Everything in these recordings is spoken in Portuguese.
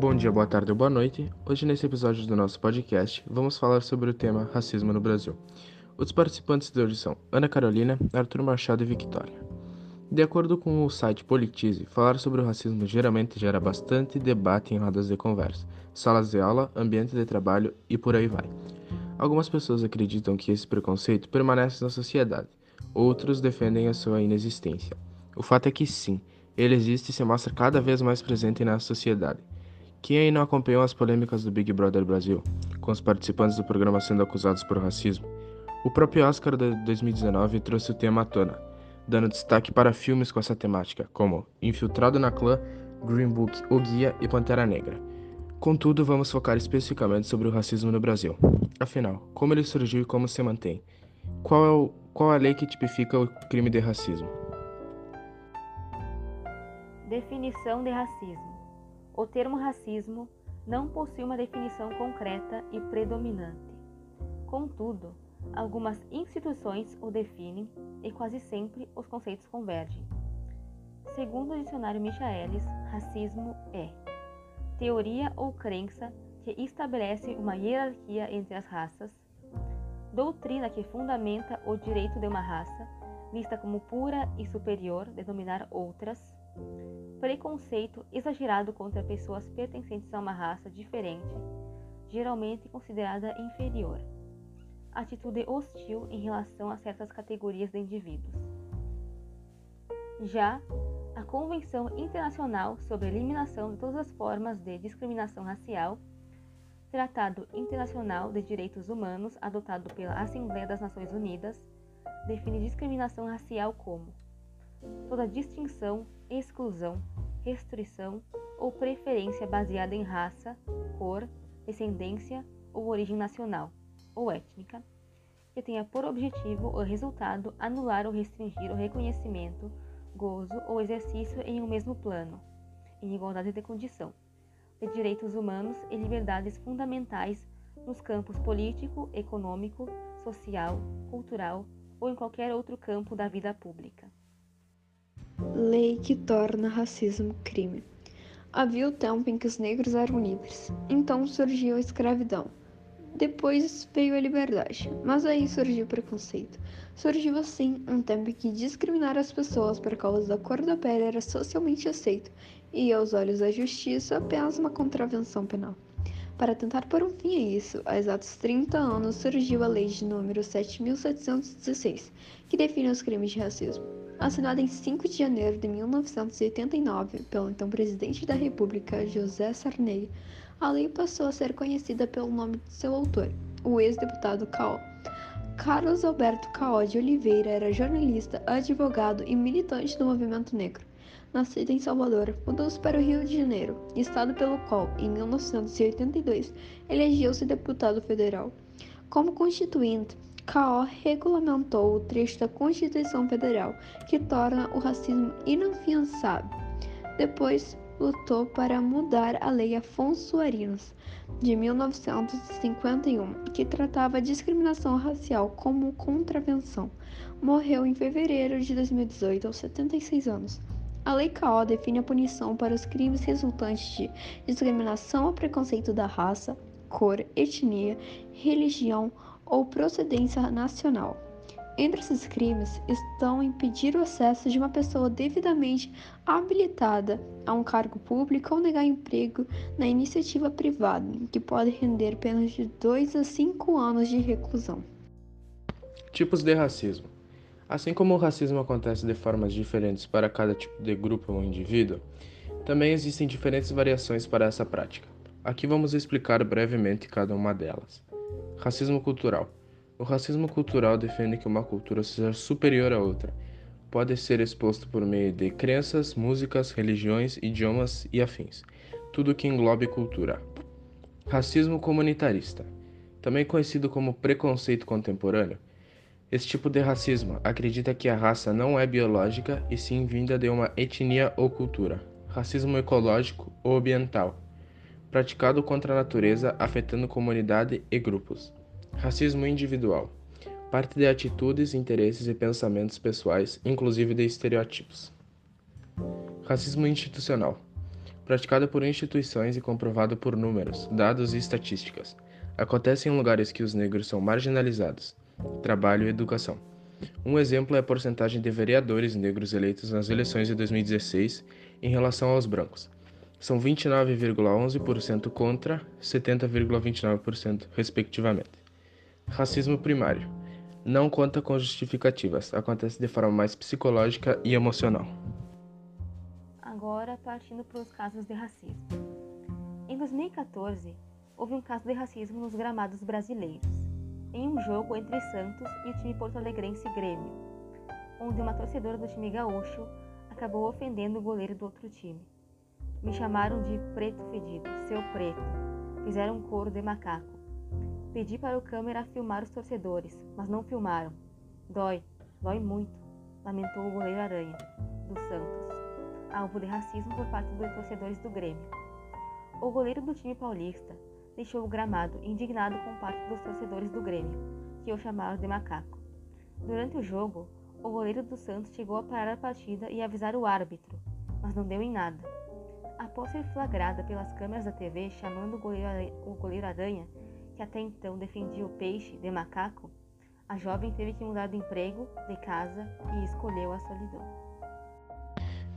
Bom dia, boa tarde ou boa noite. Hoje, nesse episódio do nosso podcast, vamos falar sobre o tema racismo no Brasil. Os participantes de hoje são Ana Carolina, Arthur Machado e Victoria. De acordo com o site Politize, falar sobre o racismo geralmente gera bastante debate em rodas de conversa, salas de aula, ambiente de trabalho e por aí vai. Algumas pessoas acreditam que esse preconceito permanece na sociedade, outros defendem a sua inexistência. O fato é que sim, ele existe e se mostra cada vez mais presente na sociedade. Quem aí não acompanhou as polêmicas do Big Brother Brasil, com os participantes do programa sendo acusados por racismo? O próprio Oscar de 2019 trouxe o tema à tona, dando destaque para filmes com essa temática, como Infiltrado na Clã, Green Book, O Guia e Pantera Negra. Contudo, vamos focar especificamente sobre o racismo no Brasil. Afinal, como ele surgiu e como se mantém? Qual, é o, qual a lei que tipifica o crime de racismo? Definição de racismo. O termo racismo não possui uma definição concreta e predominante. Contudo, algumas instituições o definem e quase sempre os conceitos convergem. Segundo o dicionário Michaelis, racismo é teoria ou crença que estabelece uma hierarquia entre as raças, doutrina que fundamenta o direito de uma raça, vista como pura e superior de dominar outras, preconceito exagerado contra pessoas pertencentes a uma raça diferente, geralmente considerada inferior, atitude hostil em relação a certas categorias de indivíduos. Já a Convenção Internacional sobre a Eliminação de Todas as Formas de Discriminação Racial, Tratado Internacional de Direitos Humanos adotado pela Assembleia das Nações Unidas, define discriminação racial como toda distinção, exclusão, restrição ou preferência baseada em raça, cor, descendência ou origem nacional ou étnica, que tenha por objetivo ou resultado anular ou restringir o reconhecimento gozo ou exercício em um mesmo plano, em igualdade de condição, de direitos humanos e liberdades fundamentais nos campos político, econômico, social, cultural ou em qualquer outro campo da vida pública. Lei que torna racismo crime. Havia o tempo em que os negros eram livres, então surgiu a escravidão. Depois veio a liberdade, mas aí surgiu o preconceito. Surgiu assim um tempo em que discriminar as pessoas por causa da cor da pele era socialmente aceito e, aos olhos da justiça, apenas uma contravenção penal. Para tentar pôr um fim a isso, há exatos 30 anos surgiu a Lei de número 7716, que define os crimes de racismo. Assinada em 5 de janeiro de 1989 pelo então presidente da República, José Sarney, a lei passou a ser conhecida pelo nome de seu autor, o ex-deputado Caó. Carlos Alberto Caó de Oliveira era jornalista, advogado e militante do movimento negro. Nascido em Salvador, mudou-se para o Rio de Janeiro, estado pelo qual, em 1982, elegeu-se deputado federal. Como constituinte, Caó regulamentou o trecho da Constituição Federal que torna o racismo inafiançável. Depois, lutou para mudar a Lei Afonso Arinos, de 1951, que tratava a discriminação racial como contravenção. Morreu em fevereiro de 2018, aos 76 anos. A Lei CAO define a punição para os crimes resultantes de discriminação ou preconceito da raça, cor, etnia, religião ou procedência nacional. Entre esses crimes estão impedir o acesso de uma pessoa devidamente habilitada a um cargo público ou negar emprego na iniciativa privada, que pode render penas de 2 a 5 anos de reclusão. Tipos de racismo. Assim como o racismo acontece de formas diferentes para cada tipo de grupo ou indivíduo, também existem diferentes variações para essa prática. Aqui vamos explicar brevemente cada uma delas. Racismo cultural. O racismo cultural defende que uma cultura seja superior a outra. Pode ser exposto por meio de crenças, músicas, religiões, idiomas e afins. Tudo que englobe cultura. Racismo comunitarista. Também conhecido como preconceito contemporâneo. Esse tipo de racismo acredita que a raça não é biológica e sim vinda de uma etnia ou cultura. Racismo ecológico ou ambiental. Praticado contra a natureza, afetando comunidade e grupos. Racismo individual. Parte de atitudes, interesses e pensamentos pessoais, inclusive de estereótipos. Racismo institucional. praticada por instituições e comprovada por números, dados e estatísticas. Acontece em lugares que os negros são marginalizados, trabalho e educação. Um exemplo é a porcentagem de vereadores negros eleitos nas eleições de 2016 em relação aos brancos. São 29,11% contra 70,29%, respectivamente. Racismo primário. Não conta com justificativas, acontece de forma mais psicológica e emocional. Agora, partindo para os casos de racismo. Em 2014, houve um caso de racismo nos gramados brasileiros em um jogo entre Santos e o time porto-alegrense Grêmio, onde uma torcedora do time gaúcho acabou ofendendo o goleiro do outro time. Me chamaram de preto fedido, seu preto. Fizeram um coro de macaco. Pedi para o câmera filmar os torcedores, mas não filmaram. Dói, dói muito, lamentou o goleiro Aranha, do Santos, alvo de racismo por parte dos torcedores do Grêmio. O goleiro do time paulista deixou o gramado, indignado com parte dos torcedores do Grêmio, que o chamaram de macaco. Durante o jogo, o goleiro do Santos chegou a parar a partida e avisar o árbitro, mas não deu em nada. Após ser flagrada pelas câmeras da TV chamando o goleiro, Aranha, que até então defendia o peixe de macaco, a jovem teve que mudar de emprego, de casa e escolheu a solidão.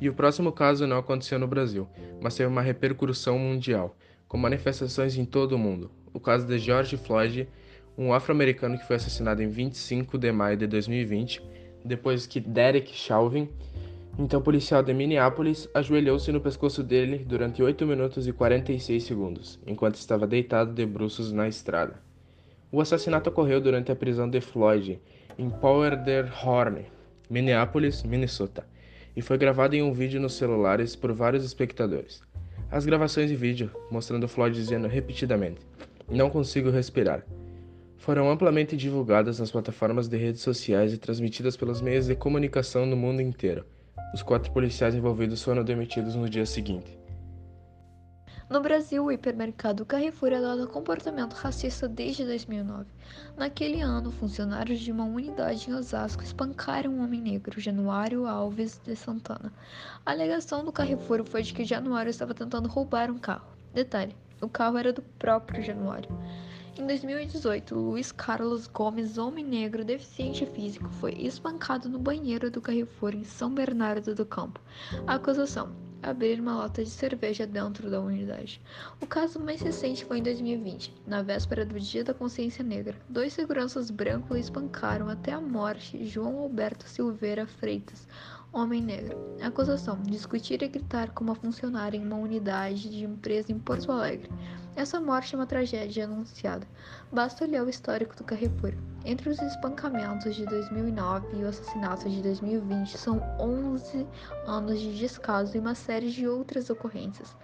E o próximo caso não aconteceu no Brasil, mas teve uma repercussão mundial com manifestações em todo o mundo. O caso de George Floyd, um afro-americano que foi assassinado em 25 de maio de 2020, depois que Derek Chauvin, então policial de Minneapolis, ajoelhou-se no pescoço dele durante 8 minutos e 46 segundos, enquanto estava deitado de bruços na estrada. O assassinato ocorreu durante a prisão de Floyd, em Powderhorn, Minneapolis, Minnesota, e foi gravado em um vídeo nos celulares por vários espectadores. As gravações de vídeo, mostrando Floyd dizendo repetidamente: Não consigo respirar, foram amplamente divulgadas nas plataformas de redes sociais e transmitidas pelos meios de comunicação no mundo inteiro. Os quatro policiais envolvidos foram demitidos no dia seguinte. No Brasil, o hipermercado Carrefour adota comportamento racista desde 2009. Naquele ano, funcionários de uma unidade em Osasco espancaram um homem negro, Januário Alves de Santana. A alegação do Carrefour foi de que Januário estava tentando roubar um carro. Detalhe: o carro era do próprio Januário. Em 2018, Luiz Carlos Gomes, homem negro deficiente físico, foi espancado no banheiro do Carrefour em São Bernardo do Campo. A acusação: abrir uma lata de cerveja dentro da unidade. O caso mais recente foi em 2020, na véspera do Dia da Consciência Negra. Dois seguranças brancos espancaram até a morte João Alberto Silveira Freitas, homem negro. Acusação: discutir e gritar com uma funcionária em uma unidade de empresa em Porto Alegre. Essa morte é uma tragédia anunciada. Basta olhar o histórico do Carrefour. Entre os espancamentos de 2009 e o assassinato de 2020, são 11 anos de descaso e uma série de outras ocorrências.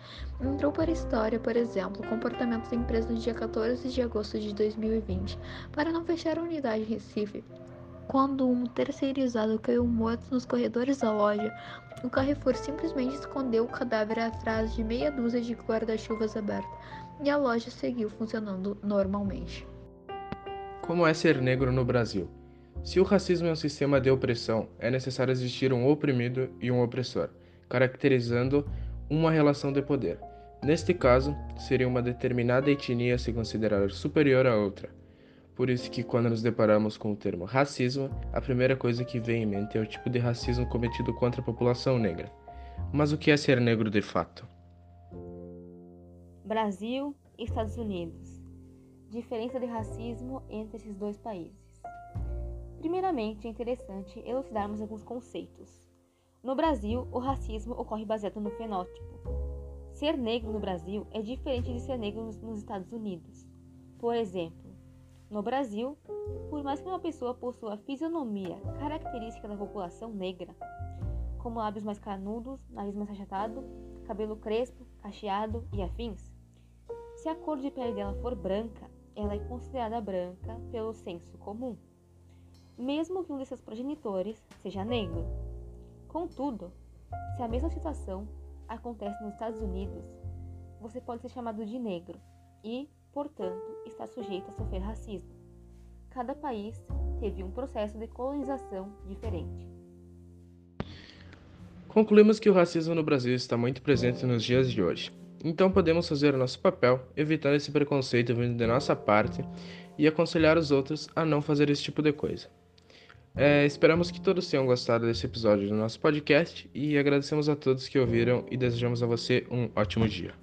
Entrou para a história, por exemplo, o comportamento da empresa no dia 14 de agosto de 2020. Para não fechar a unidade em Recife, quando um terceirizado caiu morto nos corredores da loja, o Carrefour simplesmente escondeu o cadáver atrás de meia dúzia de guarda-chuvas abertos e a loja seguiu funcionando normalmente. Como é ser negro no Brasil? Se o racismo é um sistema de opressão, é necessário existir um oprimido e um opressor, caracterizando uma relação de poder. Neste caso, seria uma determinada etnia se considerar superior a outra. Por isso que quando nos deparamos com o termo racismo, a primeira coisa que vem em mente é o tipo de racismo cometido contra a população negra. Mas o que é ser negro de fato? Brasil e Estados Unidos. Diferença de racismo entre esses dois países. Primeiramente, é interessante elucidarmos alguns conceitos. No Brasil, o racismo ocorre baseado no fenótipo. Ser negro no Brasil é diferente de ser negro nos Estados Unidos. Por exemplo, no Brasil, por mais que uma pessoa possua a fisionomia característica da população negra, como lábios mais carnudos, nariz mais achatado, cabelo crespo, cacheado e afins, se a cor de pele dela for branca, ela é considerada branca pelo senso comum, mesmo que um de seus progenitores seja negro. Contudo, se a mesma situação acontece nos Estados Unidos, você pode ser chamado de negro e, portanto, está sujeito a sofrer racismo. Cada país teve um processo de colonização diferente. Concluímos que o racismo no Brasil está muito presente nos dias de hoje. Então podemos fazer o nosso papel, evitando esse preconceito vindo de nossa parte e aconselhar os outros a não fazer esse tipo de coisa. É, esperamos que todos tenham gostado desse episódio do nosso podcast e agradecemos a todos que ouviram e desejamos a você um ótimo dia.